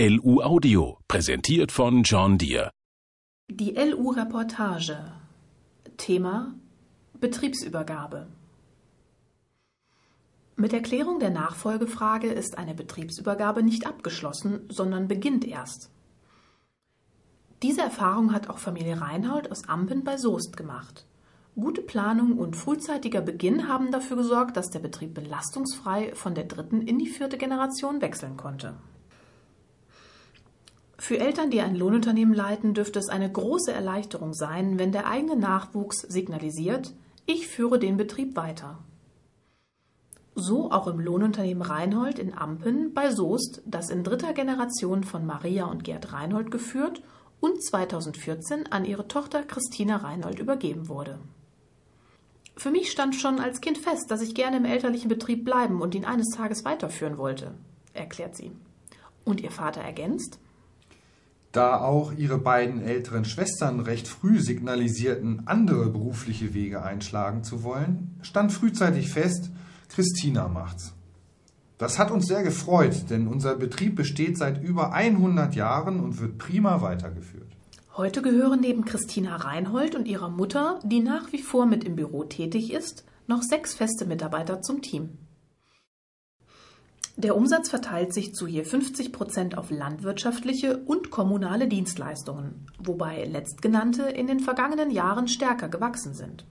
LU Audio, präsentiert von John Deere. Die LU-Reportage. Thema Betriebsübergabe. Mit Erklärung der Nachfolgefrage ist eine Betriebsübergabe nicht abgeschlossen, sondern beginnt erst. Diese Erfahrung hat auch Familie Reinhold aus Ampen bei Soest gemacht. Gute Planung und frühzeitiger Beginn haben dafür gesorgt, dass der Betrieb belastungsfrei von der dritten in die vierte Generation wechseln konnte. Für Eltern, die ein Lohnunternehmen leiten, dürfte es eine große Erleichterung sein, wenn der eigene Nachwuchs signalisiert, ich führe den Betrieb weiter. So auch im Lohnunternehmen Reinhold in Ampen bei Soest, das in dritter Generation von Maria und Gerd Reinhold geführt und 2014 an ihre Tochter Christina Reinhold übergeben wurde. Für mich stand schon als Kind fest, dass ich gerne im elterlichen Betrieb bleiben und ihn eines Tages weiterführen wollte, erklärt sie. Und ihr Vater ergänzt, da auch ihre beiden älteren Schwestern recht früh signalisierten, andere berufliche Wege einschlagen zu wollen, stand frühzeitig fest, Christina macht's. Das hat uns sehr gefreut, denn unser Betrieb besteht seit über 100 Jahren und wird prima weitergeführt. Heute gehören neben Christina Reinhold und ihrer Mutter, die nach wie vor mit im Büro tätig ist, noch sechs feste Mitarbeiter zum Team. Der Umsatz verteilt sich zu je 50 Prozent auf landwirtschaftliche und kommunale Dienstleistungen, wobei letztgenannte in den vergangenen Jahren stärker gewachsen sind.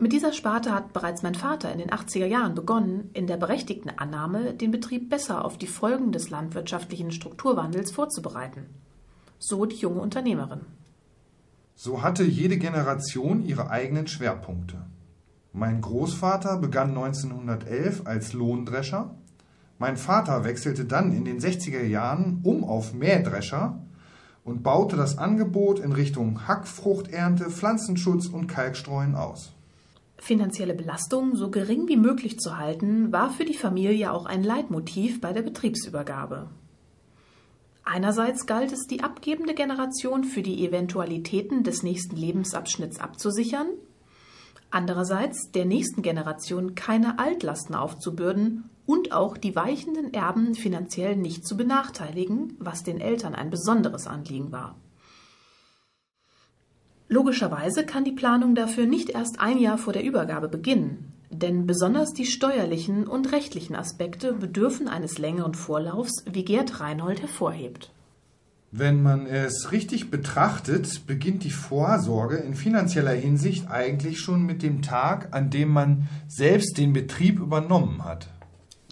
Mit dieser Sparte hat bereits mein Vater in den 80er Jahren begonnen, in der berechtigten Annahme, den Betrieb besser auf die Folgen des landwirtschaftlichen Strukturwandels vorzubereiten. So die junge Unternehmerin. So hatte jede Generation ihre eigenen Schwerpunkte. Mein Großvater begann 1911 als Lohndrescher. Mein Vater wechselte dann in den 60er Jahren um auf Mähdrescher und baute das Angebot in Richtung Hackfruchternte, Pflanzenschutz und Kalkstreuen aus. Finanzielle Belastung so gering wie möglich zu halten, war für die Familie auch ein Leitmotiv bei der Betriebsübergabe. Einerseits galt es, die abgebende Generation für die Eventualitäten des nächsten Lebensabschnitts abzusichern andererseits der nächsten Generation keine Altlasten aufzubürden und auch die weichenden Erben finanziell nicht zu benachteiligen, was den Eltern ein besonderes Anliegen war. Logischerweise kann die Planung dafür nicht erst ein Jahr vor der Übergabe beginnen, denn besonders die steuerlichen und rechtlichen Aspekte bedürfen eines längeren Vorlaufs, wie Gerd Reinhold hervorhebt. Wenn man es richtig betrachtet, beginnt die Vorsorge in finanzieller Hinsicht eigentlich schon mit dem Tag, an dem man selbst den Betrieb übernommen hat.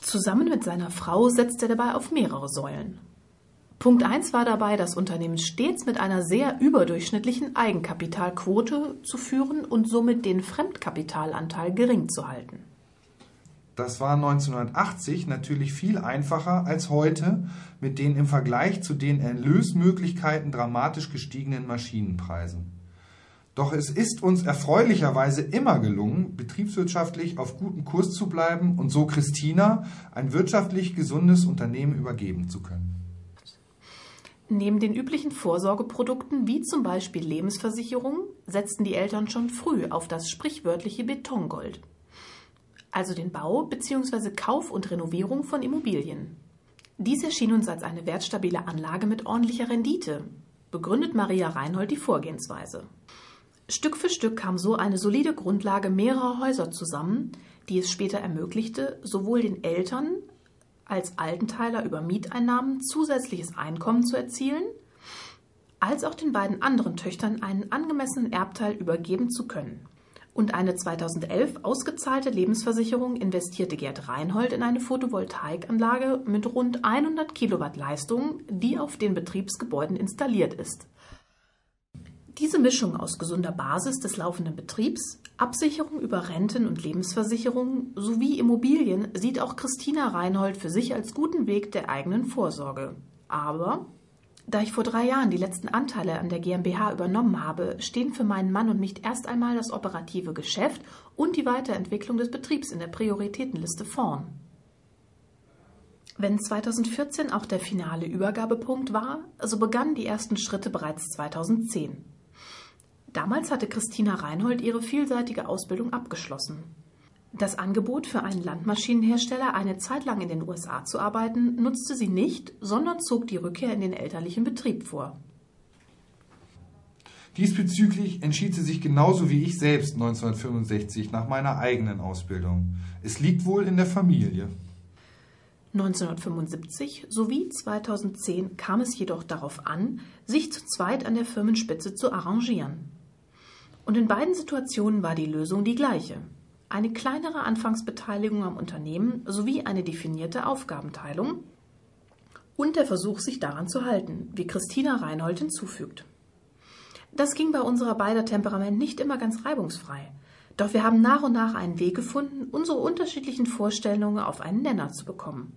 Zusammen mit seiner Frau setzt er dabei auf mehrere Säulen. Punkt 1 war dabei, das Unternehmen stets mit einer sehr überdurchschnittlichen Eigenkapitalquote zu führen und somit den Fremdkapitalanteil gering zu halten. Das war 1980 natürlich viel einfacher als heute mit den im Vergleich zu den Erlösmöglichkeiten dramatisch gestiegenen Maschinenpreisen. Doch es ist uns erfreulicherweise immer gelungen, betriebswirtschaftlich auf gutem Kurs zu bleiben und so Christina ein wirtschaftlich gesundes Unternehmen übergeben zu können. Neben den üblichen Vorsorgeprodukten wie zum Beispiel Lebensversicherung setzten die Eltern schon früh auf das sprichwörtliche Betongold also den Bau bzw. Kauf und Renovierung von Immobilien. Dies erschien uns als eine wertstabile Anlage mit ordentlicher Rendite, begründet Maria Reinhold die Vorgehensweise. Stück für Stück kam so eine solide Grundlage mehrerer Häuser zusammen, die es später ermöglichte, sowohl den Eltern als Altenteiler über Mieteinnahmen zusätzliches Einkommen zu erzielen, als auch den beiden anderen Töchtern einen angemessenen Erbteil übergeben zu können und eine 2011 ausgezahlte Lebensversicherung investierte Gerd Reinhold in eine Photovoltaikanlage mit rund 100 Kilowatt Leistung, die auf den Betriebsgebäuden installiert ist. Diese Mischung aus gesunder Basis des laufenden Betriebs, Absicherung über Renten und Lebensversicherungen sowie Immobilien sieht auch Christina Reinhold für sich als guten Weg der eigenen Vorsorge. Aber da ich vor drei Jahren die letzten Anteile an der GmbH übernommen habe, stehen für meinen Mann und mich erst einmal das operative Geschäft und die Weiterentwicklung des Betriebs in der Prioritätenliste vorn. Wenn 2014 auch der finale Übergabepunkt war, so begannen die ersten Schritte bereits 2010. Damals hatte Christina Reinhold ihre vielseitige Ausbildung abgeschlossen. Das Angebot für einen Landmaschinenhersteller, eine Zeit lang in den USA zu arbeiten, nutzte sie nicht, sondern zog die Rückkehr in den elterlichen Betrieb vor. Diesbezüglich entschied sie sich genauso wie ich selbst 1965 nach meiner eigenen Ausbildung. Es liegt wohl in der Familie. 1975 sowie 2010 kam es jedoch darauf an, sich zu zweit an der Firmenspitze zu arrangieren. Und in beiden Situationen war die Lösung die gleiche. Eine kleinere Anfangsbeteiligung am Unternehmen sowie eine definierte Aufgabenteilung und der Versuch, sich daran zu halten, wie Christina Reinhold hinzufügt. Das ging bei unserer beider Temperament nicht immer ganz reibungsfrei. Doch wir haben nach und nach einen Weg gefunden, unsere unterschiedlichen Vorstellungen auf einen Nenner zu bekommen.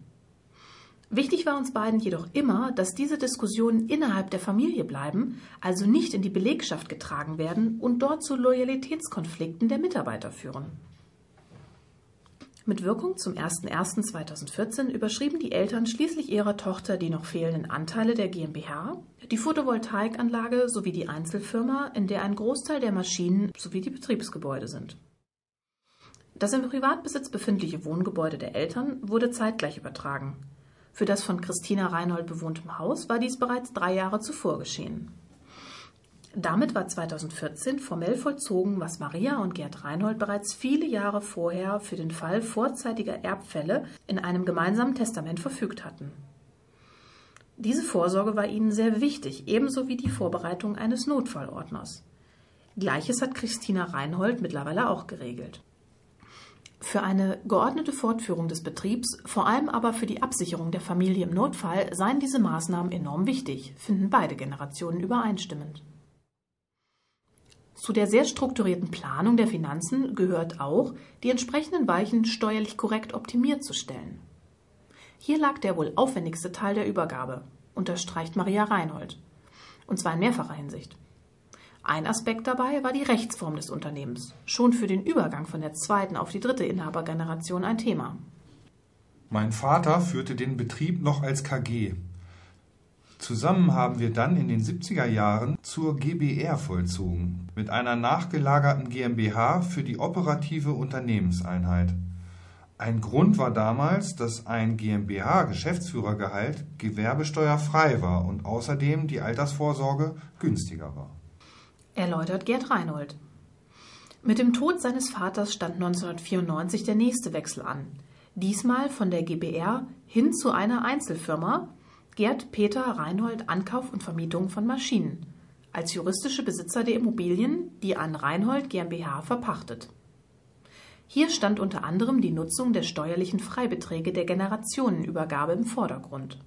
Wichtig war uns beiden jedoch immer, dass diese Diskussionen innerhalb der Familie bleiben, also nicht in die Belegschaft getragen werden und dort zu Loyalitätskonflikten der Mitarbeiter führen. Mit Wirkung zum 01.01.2014 überschrieben die Eltern schließlich ihrer Tochter die noch fehlenden Anteile der GmbH, die Photovoltaikanlage sowie die Einzelfirma, in der ein Großteil der Maschinen sowie die Betriebsgebäude sind. Das im Privatbesitz befindliche Wohngebäude der Eltern wurde zeitgleich übertragen. Für das von Christina Reinhold bewohnte Haus war dies bereits drei Jahre zuvor geschehen. Damit war 2014 formell vollzogen, was Maria und Gerd Reinhold bereits viele Jahre vorher für den Fall vorzeitiger Erbfälle in einem gemeinsamen Testament verfügt hatten. Diese Vorsorge war ihnen sehr wichtig, ebenso wie die Vorbereitung eines Notfallordners. Gleiches hat Christina Reinhold mittlerweile auch geregelt. Für eine geordnete Fortführung des Betriebs, vor allem aber für die Absicherung der Familie im Notfall, seien diese Maßnahmen enorm wichtig, finden beide Generationen übereinstimmend. Zu der sehr strukturierten Planung der Finanzen gehört auch, die entsprechenden Weichen steuerlich korrekt optimiert zu stellen. Hier lag der wohl aufwendigste Teil der Übergabe, unterstreicht Maria Reinhold, und zwar in mehrfacher Hinsicht. Ein Aspekt dabei war die Rechtsform des Unternehmens, schon für den Übergang von der zweiten auf die dritte Inhabergeneration ein Thema. Mein Vater führte den Betrieb noch als KG. Zusammen haben wir dann in den 70er Jahren zur GBR vollzogen, mit einer nachgelagerten GmbH für die operative Unternehmenseinheit. Ein Grund war damals, dass ein GmbH-Geschäftsführergehalt gewerbesteuerfrei war und außerdem die Altersvorsorge günstiger war erläutert Gerd Reinhold. Mit dem Tod seines Vaters stand 1994 der nächste Wechsel an. Diesmal von der GBR hin zu einer Einzelfirma, Gerd Peter Reinhold Ankauf und Vermietung von Maschinen, als juristische Besitzer der Immobilien, die an Reinhold GmbH verpachtet. Hier stand unter anderem die Nutzung der steuerlichen Freibeträge der Generationenübergabe im Vordergrund.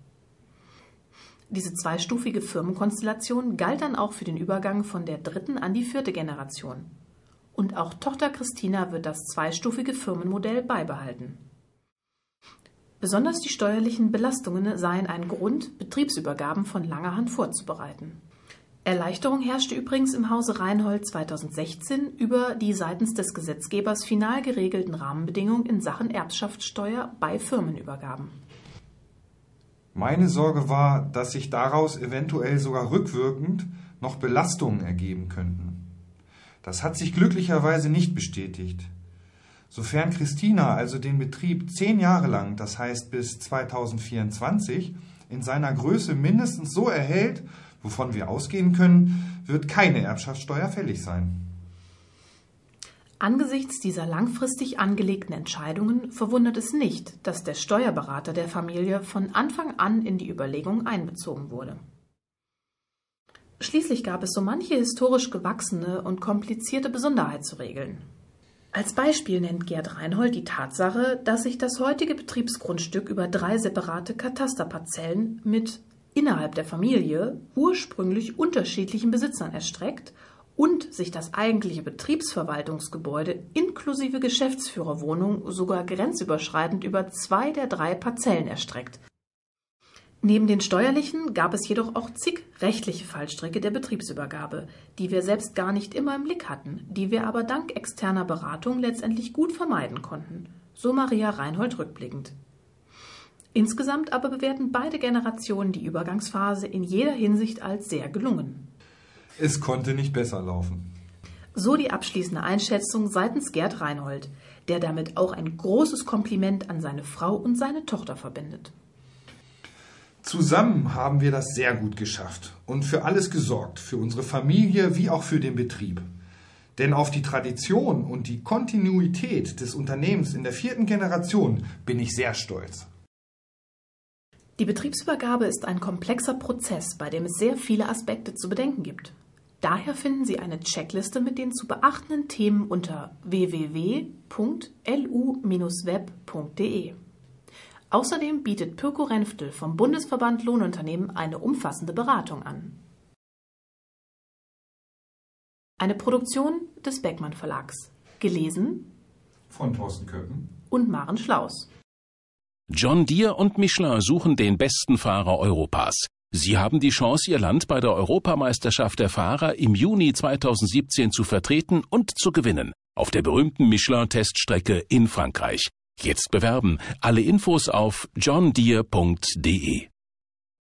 Diese zweistufige Firmenkonstellation galt dann auch für den Übergang von der dritten an die vierte Generation. Und auch Tochter Christina wird das zweistufige Firmenmodell beibehalten. Besonders die steuerlichen Belastungen seien ein Grund, Betriebsübergaben von langer Hand vorzubereiten. Erleichterung herrschte übrigens im Hause Reinhold 2016 über die seitens des Gesetzgebers final geregelten Rahmenbedingungen in Sachen Erbschaftssteuer bei Firmenübergaben. Meine Sorge war, dass sich daraus eventuell sogar rückwirkend noch Belastungen ergeben könnten. Das hat sich glücklicherweise nicht bestätigt. Sofern Christina also den Betrieb zehn Jahre lang, das heißt bis 2024, in seiner Größe mindestens so erhält, wovon wir ausgehen können, wird keine Erbschaftssteuer fällig sein. Angesichts dieser langfristig angelegten Entscheidungen verwundert es nicht, dass der Steuerberater der Familie von Anfang an in die Überlegung einbezogen wurde. Schließlich gab es so manche historisch gewachsene und komplizierte Besonderheit zu regeln. Als Beispiel nennt Gerd Reinhold die Tatsache, dass sich das heutige Betriebsgrundstück über drei separate Katasterparzellen mit innerhalb der Familie ursprünglich unterschiedlichen Besitzern erstreckt und sich das eigentliche Betriebsverwaltungsgebäude inklusive Geschäftsführerwohnung sogar grenzüberschreitend über zwei der drei Parzellen erstreckt. Neben den steuerlichen gab es jedoch auch zig rechtliche Fallstricke der Betriebsübergabe, die wir selbst gar nicht immer im Blick hatten, die wir aber dank externer Beratung letztendlich gut vermeiden konnten, so Maria Reinhold rückblickend. Insgesamt aber bewerten beide Generationen die Übergangsphase in jeder Hinsicht als sehr gelungen. Es konnte nicht besser laufen. So die abschließende Einschätzung seitens Gerd Reinhold, der damit auch ein großes Kompliment an seine Frau und seine Tochter verbindet. Zusammen haben wir das sehr gut geschafft und für alles gesorgt, für unsere Familie wie auch für den Betrieb. Denn auf die Tradition und die Kontinuität des Unternehmens in der vierten Generation bin ich sehr stolz. Die Betriebsübergabe ist ein komplexer Prozess, bei dem es sehr viele Aspekte zu bedenken gibt. Daher finden Sie eine Checkliste mit den zu beachtenden Themen unter www.lu-web.de. Außerdem bietet Pirko Renftel vom Bundesverband Lohnunternehmen eine umfassende Beratung an. Eine Produktion des Beckmann Verlags. Gelesen von Thorsten Köppen und Maren Schlaus. John Deere und Michelin suchen den besten Fahrer Europas. Sie haben die Chance, Ihr Land bei der Europameisterschaft der Fahrer im Juni 2017 zu vertreten und zu gewinnen. Auf der berühmten Michelin-Teststrecke in Frankreich. Jetzt bewerben. Alle Infos auf johndeere.de.